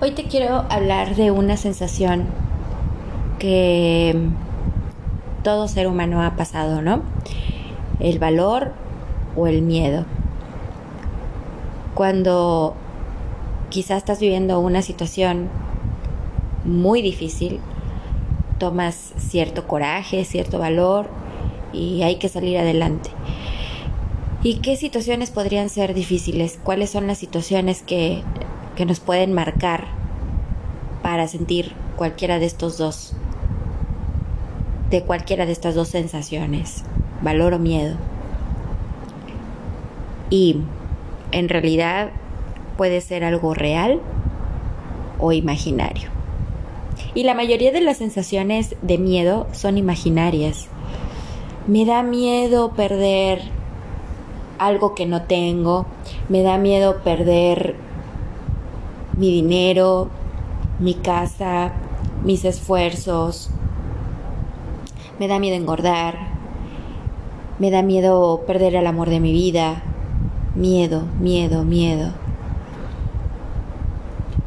Hoy te quiero hablar de una sensación que todo ser humano ha pasado, ¿no? El valor o el miedo. Cuando quizás estás viviendo una situación muy difícil, tomas cierto coraje, cierto valor y hay que salir adelante. ¿Y qué situaciones podrían ser difíciles? ¿Cuáles son las situaciones que, que nos pueden marcar para sentir cualquiera de estos dos? De cualquiera de estas dos sensaciones, valor o miedo. Y en realidad puede ser algo real o imaginario. Y la mayoría de las sensaciones de miedo son imaginarias. Me da miedo perder algo que no tengo, me da miedo perder mi dinero, mi casa, mis esfuerzos, me da miedo engordar, me da miedo perder el amor de mi vida, miedo, miedo, miedo.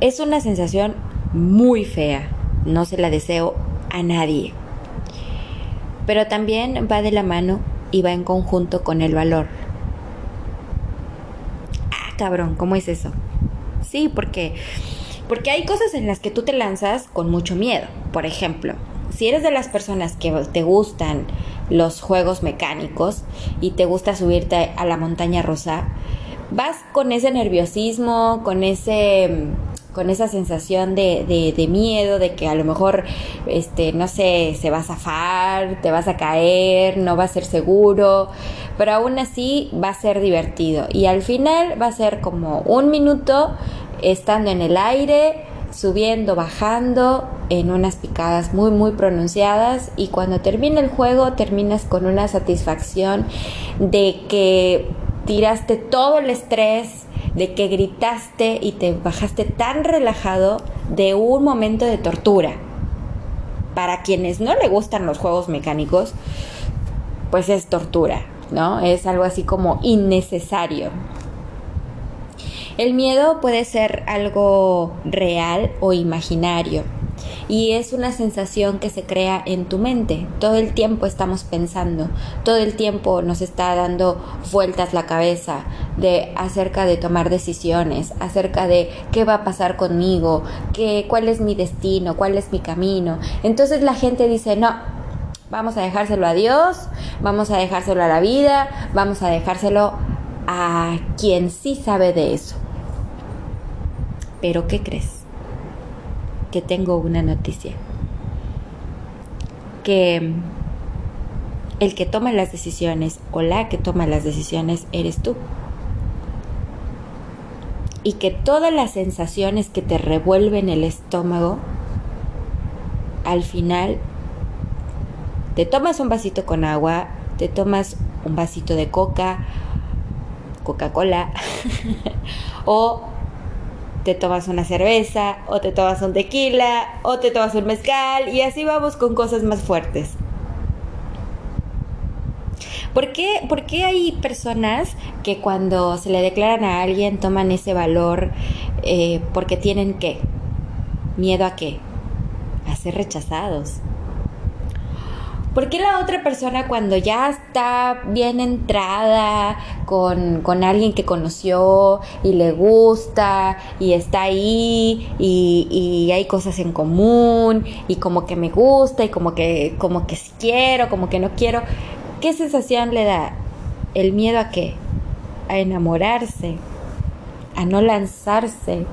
Es una sensación muy fea, no se la deseo a nadie, pero también va de la mano y va en conjunto con el valor. Cabrón, ¿cómo es eso? Sí, porque, porque hay cosas en las que tú te lanzas con mucho miedo. Por ejemplo, si eres de las personas que te gustan los juegos mecánicos y te gusta subirte a la montaña rusa, vas con ese nerviosismo, con ese con esa sensación de, miedo, de que a lo mejor, este, no sé, se va a zafar, te vas a caer, no va a ser seguro, pero aún así va a ser divertido. Y al final va a ser como un minuto estando en el aire, subiendo, bajando, en unas picadas muy, muy pronunciadas y cuando termina el juego terminas con una satisfacción de que tiraste todo el estrés, de que gritaste y te bajaste tan relajado de un momento de tortura. Para quienes no le gustan los juegos mecánicos, pues es tortura, ¿no? Es algo así como innecesario. El miedo puede ser algo real o imaginario y es una sensación que se crea en tu mente. Todo el tiempo estamos pensando, todo el tiempo nos está dando vueltas la cabeza de acerca de tomar decisiones, acerca de qué va a pasar conmigo, qué, cuál es mi destino, cuál es mi camino. Entonces la gente dice, no, vamos a dejárselo a Dios, vamos a dejárselo a la vida, vamos a dejárselo a quien sí sabe de eso. Pero ¿qué crees? que tengo una noticia. Que el que toma las decisiones o la que toma las decisiones eres tú. Y que todas las sensaciones que te revuelven el estómago, al final te tomas un vasito con agua, te tomas un vasito de coca, Coca-Cola, o te tomas una cerveza, o te tomas un tequila, o te tomas un mezcal, y así vamos con cosas más fuertes. ¿Por qué, ¿Por qué, hay personas que cuando se le declaran a alguien toman ese valor eh, porque tienen qué? ¿Miedo a qué? A ser rechazados. ¿Por qué la otra persona cuando ya está bien entrada con, alguien que conoció y le gusta y está ahí y, y, hay cosas en común y como que me gusta y como que, como que quiero, como que no quiero? ¿Qué sensación le da? ¿El miedo a qué? A enamorarse, a no lanzarse,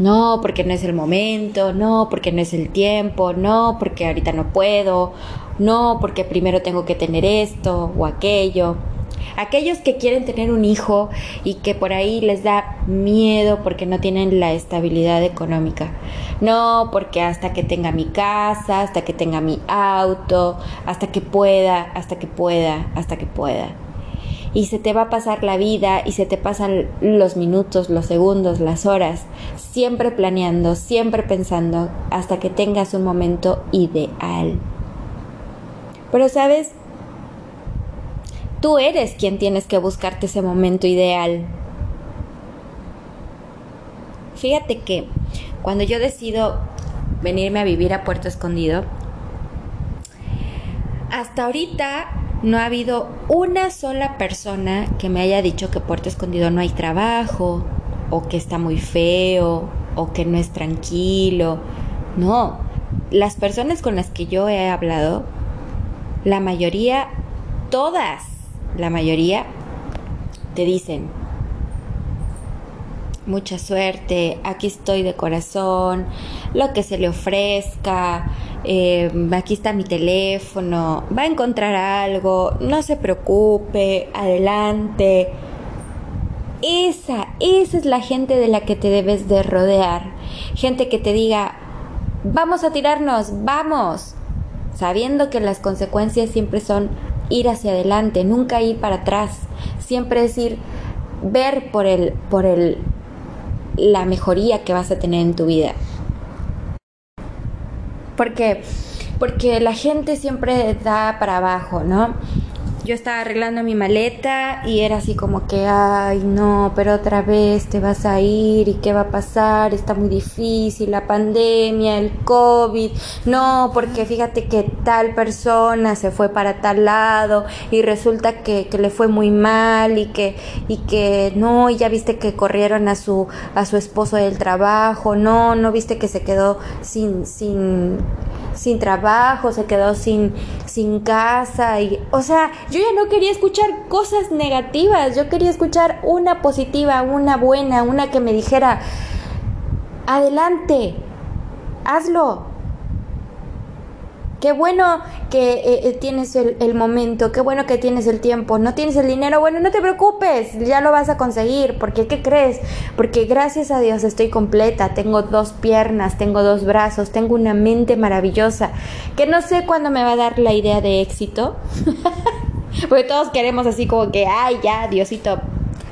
no, porque no es el momento, no, porque no es el tiempo, no, porque ahorita no puedo, no, porque primero tengo que tener esto o aquello. Aquellos que quieren tener un hijo y que por ahí les da miedo porque no tienen la estabilidad económica. No, porque hasta que tenga mi casa, hasta que tenga mi auto, hasta que pueda, hasta que pueda, hasta que pueda y se te va a pasar la vida y se te pasan los minutos, los segundos, las horas, siempre planeando, siempre pensando hasta que tengas un momento ideal. Pero sabes, tú eres quien tienes que buscarte ese momento ideal. Fíjate que cuando yo decido venirme a vivir a Puerto Escondido, hasta ahorita no ha habido una sola persona que me haya dicho que Puerto Escondido no hay trabajo, o que está muy feo, o que no es tranquilo. No, las personas con las que yo he hablado, la mayoría, todas, la mayoría, te dicen, mucha suerte, aquí estoy de corazón, lo que se le ofrezca, eh, aquí está mi teléfono, va a encontrar algo, no se preocupe, adelante. Esa, esa es la gente de la que te debes de rodear. Gente que te diga, vamos a tirarnos, vamos. Sabiendo que las consecuencias siempre son ir hacia adelante, nunca ir para atrás. Siempre es ir, ver por el, por el, la mejoría que vas a tener en tu vida. Porque, porque la gente siempre da para abajo, ¿no? Yo estaba arreglando mi maleta y era así como que, ay, no, pero otra vez te vas a ir y qué va a pasar, está muy difícil, la pandemia, el COVID, no, porque fíjate que tal persona se fue para tal lado y resulta que, que le fue muy mal y que, y que no, y ya viste que corrieron a su, a su esposo del trabajo, no, no viste que se quedó sin, sin, sin trabajo, se quedó sin, sin casa y, o sea, yo ya no quería escuchar cosas negativas, yo quería escuchar una positiva, una buena, una que me dijera, adelante, hazlo, Qué bueno que eh, eh, tienes el, momento, qué bueno que tienes el tiempo. No tienes el dinero, bueno, no te preocupes, ya lo vas a conseguir. Porque, ¿qué crees? Porque gracias a Dios estoy completa, tengo dos piernas, tengo dos brazos, tengo una mente maravillosa. Que no sé cuándo me va a dar la idea de éxito. Porque todos queremos así como que, ay, ya, Diosito,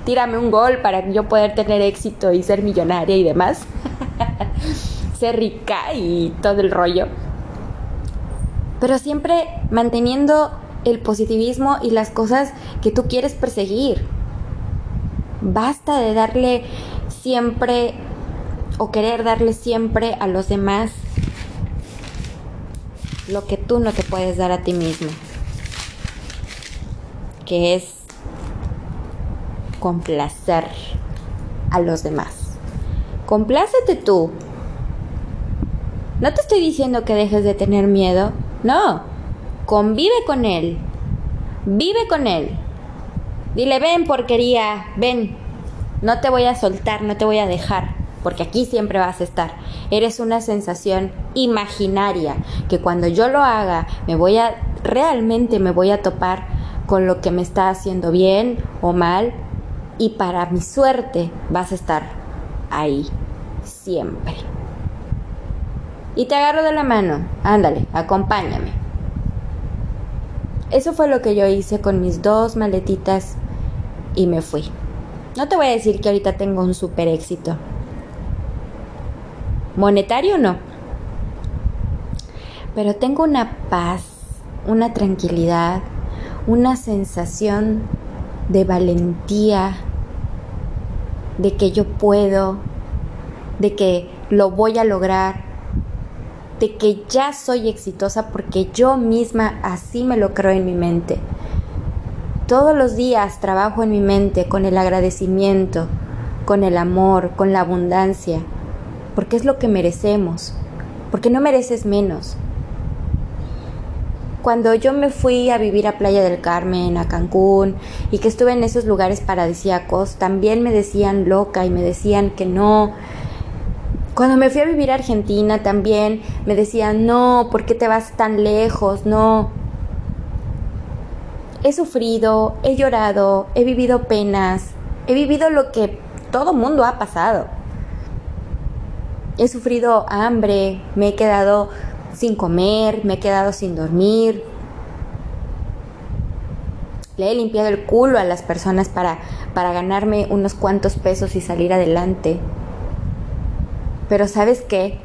tírame un gol para yo poder tener éxito y ser millonaria y demás. ser rica y todo el rollo pero siempre manteniendo el positivismo y las cosas que tú quieres perseguir. Basta de darle siempre o querer darle siempre a los demás lo que tú no te puedes dar a ti mismo, que es complacer a los demás. Complácete tú. No te estoy diciendo que dejes de tener miedo, no, convive con él. Vive con él. Dile, ven porquería, ven. No te voy a soltar, no te voy a dejar, porque aquí siempre vas a estar. Eres una sensación imaginaria que cuando yo lo haga me voy a, realmente me voy a topar con lo que me está haciendo bien o mal y para mi suerte vas a estar ahí siempre y te agarro de la mano. Ándale, acompáñame. Eso fue lo que yo hice con mis dos maletitas y me fui. No te voy a decir que ahorita tengo un super éxito. Monetario no. Pero tengo una paz, una tranquilidad, una sensación de valentía, de que yo puedo, de que lo voy a lograr, de que ya soy exitosa porque yo misma así me lo creo en mi mente. Todos los días trabajo en mi mente con el agradecimiento, con el amor, con la abundancia, porque es lo que merecemos, porque no mereces menos. Cuando yo me fui a vivir a Playa del Carmen, a Cancún, y que estuve en esos lugares paradisíacos, también me decían loca y me decían que no, cuando me fui a vivir a Argentina también me decían, no, ¿por qué te vas tan lejos? No. He sufrido, he llorado, he vivido penas, he vivido lo que todo mundo ha pasado. He sufrido hambre, me he quedado sin comer, me he quedado sin dormir. Le he limpiado el culo a las personas para, para ganarme unos cuantos pesos y salir adelante. Pero sabes qué?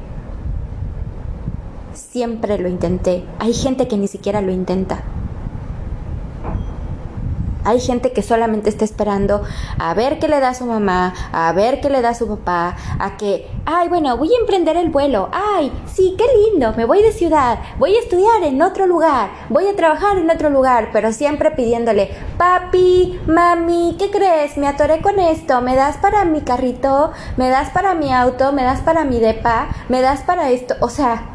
Siempre lo intenté. Hay gente que ni siquiera lo intenta. Hay gente que solamente está esperando a ver qué le da su mamá, a ver qué le da su papá, a que, ay, bueno, voy a emprender el vuelo, ay, sí, qué lindo, me voy de ciudad, voy a estudiar en otro lugar, voy a trabajar en otro lugar, pero siempre pidiéndole, papi, mami, ¿qué crees? Me atoré con esto, ¿me das para mi carrito? ¿Me das para mi auto? ¿Me das para mi depa? ¿Me das para esto? O sea,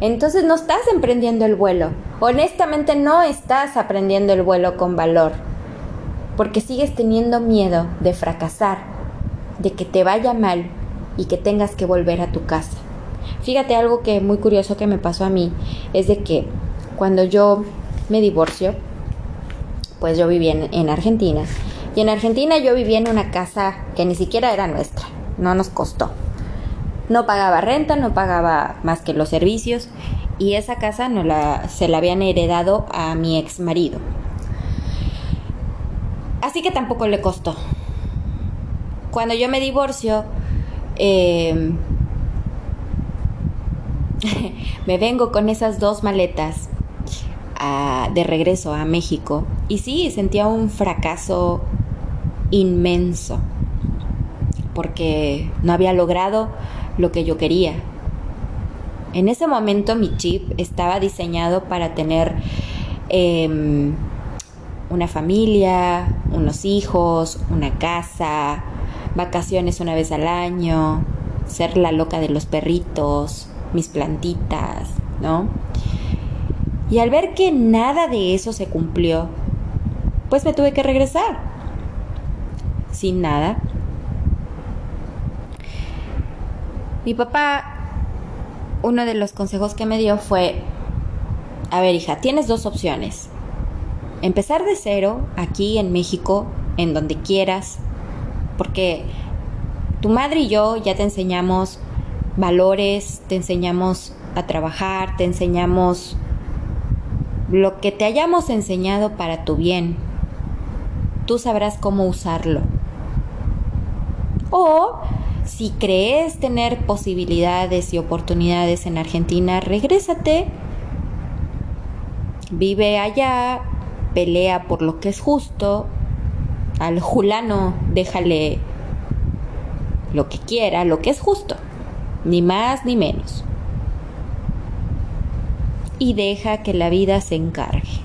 entonces no estás emprendiendo el vuelo. Honestamente no estás aprendiendo el vuelo con valor porque sigues teniendo miedo de fracasar, de que te vaya mal y que tengas que volver a tu casa. Fíjate algo que muy curioso que me pasó a mí, es de que cuando yo me divorcio, pues yo vivía en, en Argentina, y en Argentina yo vivía en una casa que ni siquiera era nuestra, no nos costó. No pagaba renta, no pagaba más que los servicios, y esa casa no la, se la habían heredado a mi ex marido. Así que tampoco le costó. Cuando yo me divorcio, em, me vengo con esas dos maletas de regreso a México. Y sí, sentía un fracaso inmenso. Porque no había logrado lo que yo quería. En ese momento mi chip estaba diseñado para tener em, una familia, unos hijos, una casa, vacaciones una vez al año, ser la loca de los perritos, mis plantitas, ¿no? Y al ver que nada de eso se cumplió, pues me tuve que regresar. Sin nada. Mi papá, uno de los consejos que me dio fue, a ver hija, tienes dos opciones empezar de cero aquí en México, en donde quieras, porque tu madre y yo ya te enseñamos valores, te enseñamos a trabajar, te enseñamos lo que te hayamos enseñado para tu bien. Tú sabrás cómo usarlo. O si crees tener posibilidades y oportunidades en Argentina, regrésate. Vive allá, pelea por lo que es justo, al julano déjale lo que quiera, lo que es justo, ni más ni menos. Y deja que la vida se encargue.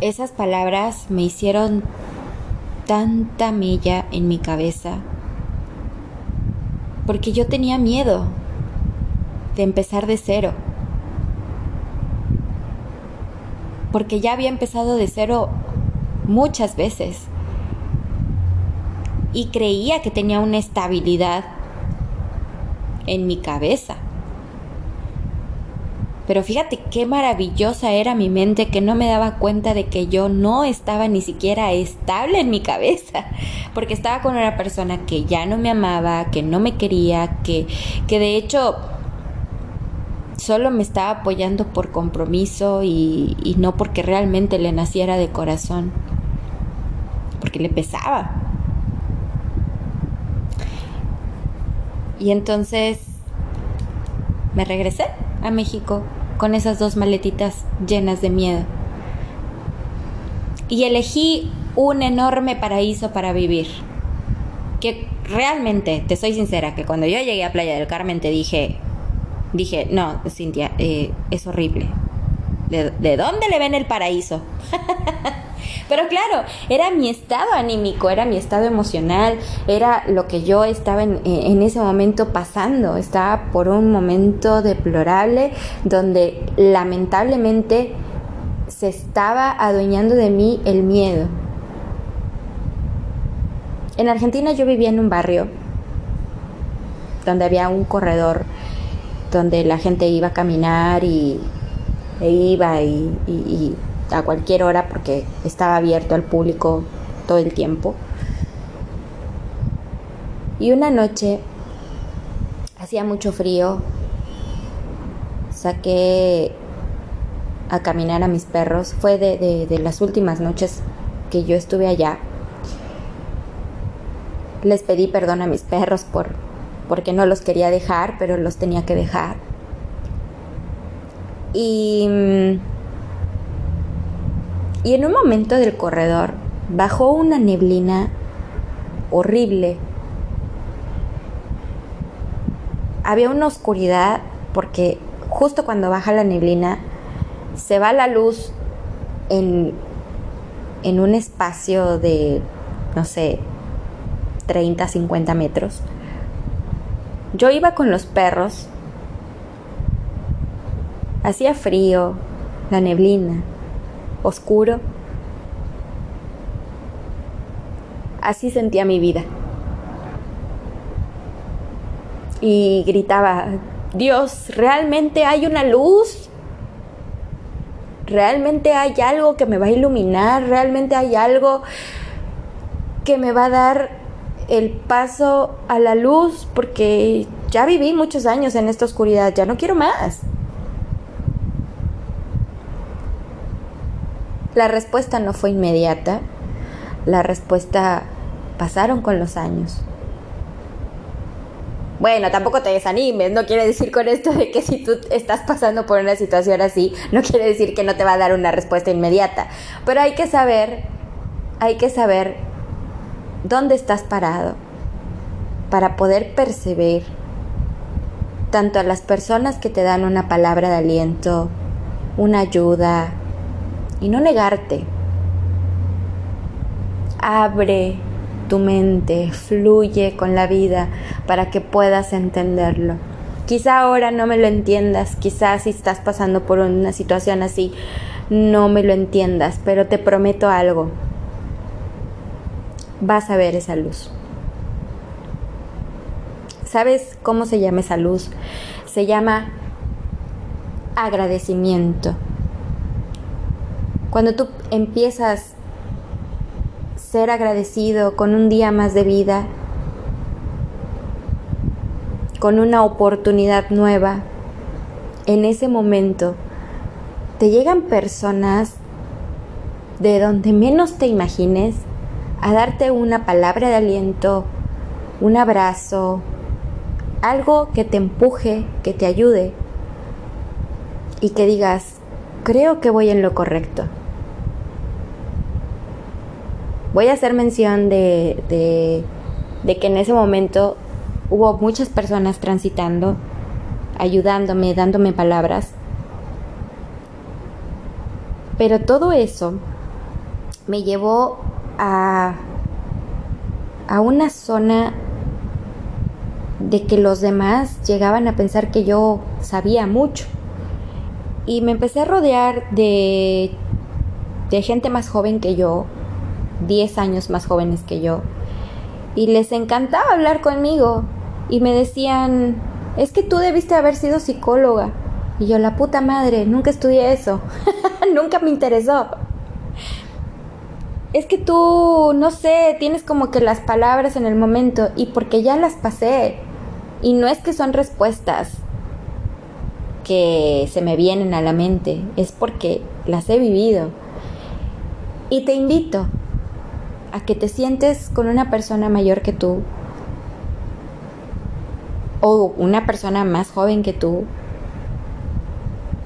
Esas palabras me hicieron tanta mella en mi cabeza porque yo tenía miedo de empezar de cero porque ya había empezado de cero muchas veces y creía que tenía una estabilidad en mi cabeza. Pero fíjate qué maravillosa era mi mente que no me daba cuenta de que yo no estaba ni siquiera estable en mi cabeza, porque estaba con una persona que ya no me amaba, que no me quería, que, que de hecho solo me estaba apoyando por compromiso y, no porque realmente le naciera de corazón, porque le pesaba. Y entonces me regresé a México con esas dos maletitas llenas de miedo. Y elegí un enorme paraíso para vivir. Que realmente, te soy sincera, que cuando yo llegué a Playa del Carmen te dije, dije, no, Cintia, eh, es horrible. ¿De, dónde le ven el paraíso? Pero claro, era mi estado anímico, era mi estado emocional, era lo que yo estaba en, eh, en, ese momento pasando. Estaba por un momento deplorable donde lamentablemente se estaba adueñando de mí el miedo. En Argentina yo vivía en un barrio donde había un corredor donde la gente iba a caminar y e iba y, a cualquier hora porque estaba abierto al público todo el tiempo. Y una noche hacía mucho frío, saqué a caminar a mis perros, fue de, de las últimas noches que yo estuve allá. Les pedí perdón a mis perros por, porque no los quería dejar, pero los tenía que dejar. Y mm, Y en un momento del corredor bajó una neblina horrible. Había una oscuridad porque justo cuando baja la neblina se va la luz en, en un espacio de, no sé, 30, 50 metros. Yo iba con los perros. Hacía frío, la neblina, oscuro. Así sentía mi vida. Y gritaba, Dios, ¿realmente hay una luz? ¿Realmente hay algo que me va a iluminar? ¿Realmente hay algo que me va a dar el paso a la luz? Porque ya viví muchos años en esta oscuridad, ya no quiero más. La respuesta no fue inmediata, la respuesta pasaron con los años. Bueno, tampoco te desanimes, no quiere decir con esto de que si tú estás pasando por una situación así, no quiere decir que no te va a dar una respuesta inmediata, pero hay que saber, hay que saber dónde estás parado para poder percibir tanto a las personas que te dan una palabra de aliento, una ayuda, y no negarte. Abre tu mente, fluye con la vida para que puedas entenderlo. Quizá ahora no me lo entiendas, quizás si estás pasando por una situación así, no me lo entiendas, pero te prometo algo. Vas a ver esa luz. ¿Sabes cómo se llama esa luz? Se llama agradecimiento. Cuando tú empiezas ser agradecido con un día más de vida, con una oportunidad nueva, en ese momento te llegan personas de donde menos te imagines a darte una palabra de aliento, un abrazo, algo que te empuje, que te ayude y que digas, creo que voy en lo correcto. Voy a hacer mención de, de, que en ese momento hubo muchas personas transitando, ayudándome, dándome palabras. Pero todo eso me llevó a, a una zona de que los demás llegaban a pensar que yo sabía mucho. Y me empecé a rodear de, de gente más joven que yo, 10 años más jóvenes que yo. Y les encantaba hablar conmigo. Y me decían, es que tú debiste haber sido psicóloga. Y yo, la puta madre, nunca estudié eso. nunca me interesó. Es que tú, no sé, tienes como que las palabras en el momento y porque ya las pasé. Y no es que son respuestas que se me vienen a la mente, es porque las he vivido. Y te invito a que te sientes con una persona mayor que tú o una persona más joven que tú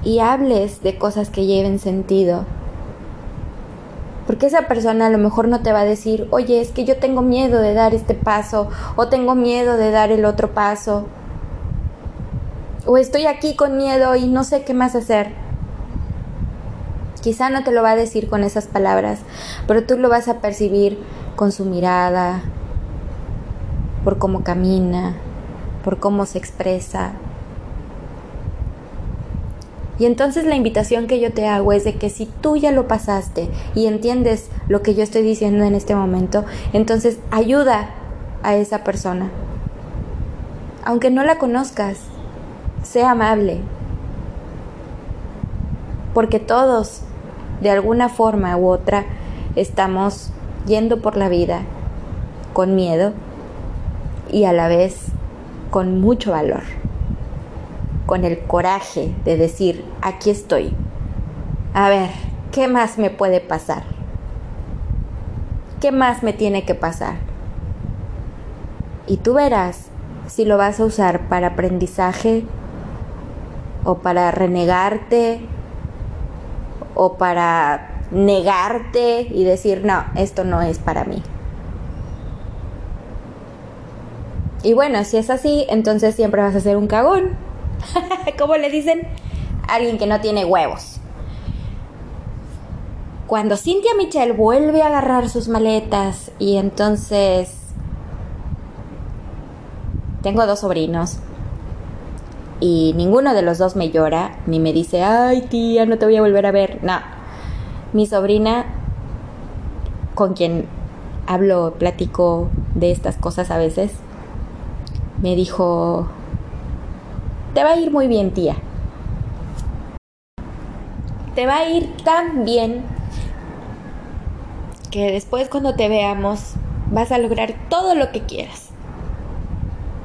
y hables de cosas que lleven sentido. Porque esa persona a lo mejor no te va a decir, oye, es que yo tengo miedo de dar este paso o tengo miedo de dar el otro paso o estoy aquí con miedo y no sé qué más hacer. Quizá no te lo va a decir con esas palabras, pero tú lo vas a percibir con su mirada, por cómo camina, por cómo se expresa. Y entonces la invitación que yo te hago es de que si tú ya lo pasaste y entiendes lo que yo estoy diciendo en este momento, entonces ayuda a esa persona. Aunque no la conozcas, sea amable. Porque todos de alguna forma u otra estamos yendo por la vida con miedo y a la vez con mucho valor, con el coraje de decir, aquí estoy. A ver, ¿qué más me puede pasar? ¿Qué más me tiene que pasar? Y tú verás si lo vas a usar para aprendizaje o para renegarte o para negarte y decir, no, esto no es para mí. Y bueno, si es así, entonces siempre vas a ser un cagón. ¿Cómo le dicen? Alguien que no tiene huevos. Cuando Cynthia Michelle vuelve a agarrar sus maletas y entonces... Tengo dos sobrinos y ninguno de los dos me llora ni me dice, ay tía, no te voy a volver a ver. No, mi sobrina, con quien hablo, platico de estas cosas a veces, me dijo, te va a ir muy bien tía. Te va a ir tan bien que después cuando te veamos vas a lograr todo lo que quieras.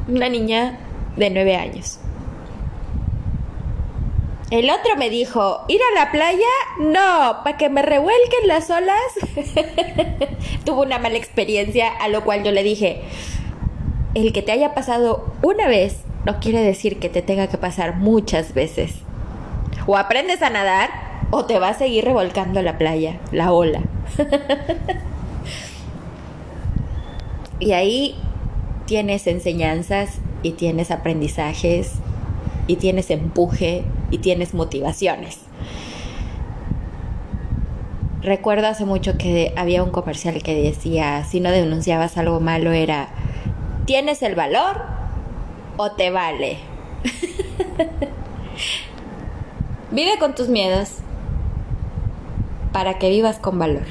Una niña de nueve años. El otro me dijo, ¿ir a la playa? No, para que me revuelquen las olas. Tuvo una mala experiencia, a lo cual yo le dije, el que te haya pasado una vez no quiere decir que te tenga que pasar muchas veces. O aprendes a nadar o te va a seguir revolcando la playa, la ola. y ahí tienes enseñanzas y tienes aprendizajes y tienes empuje y tienes motivaciones. Recuerdo hace mucho que había un comercial que decía, si no denunciabas algo malo era, ¿tienes el valor o te vale? Vive con tus miedos para que vivas con valor.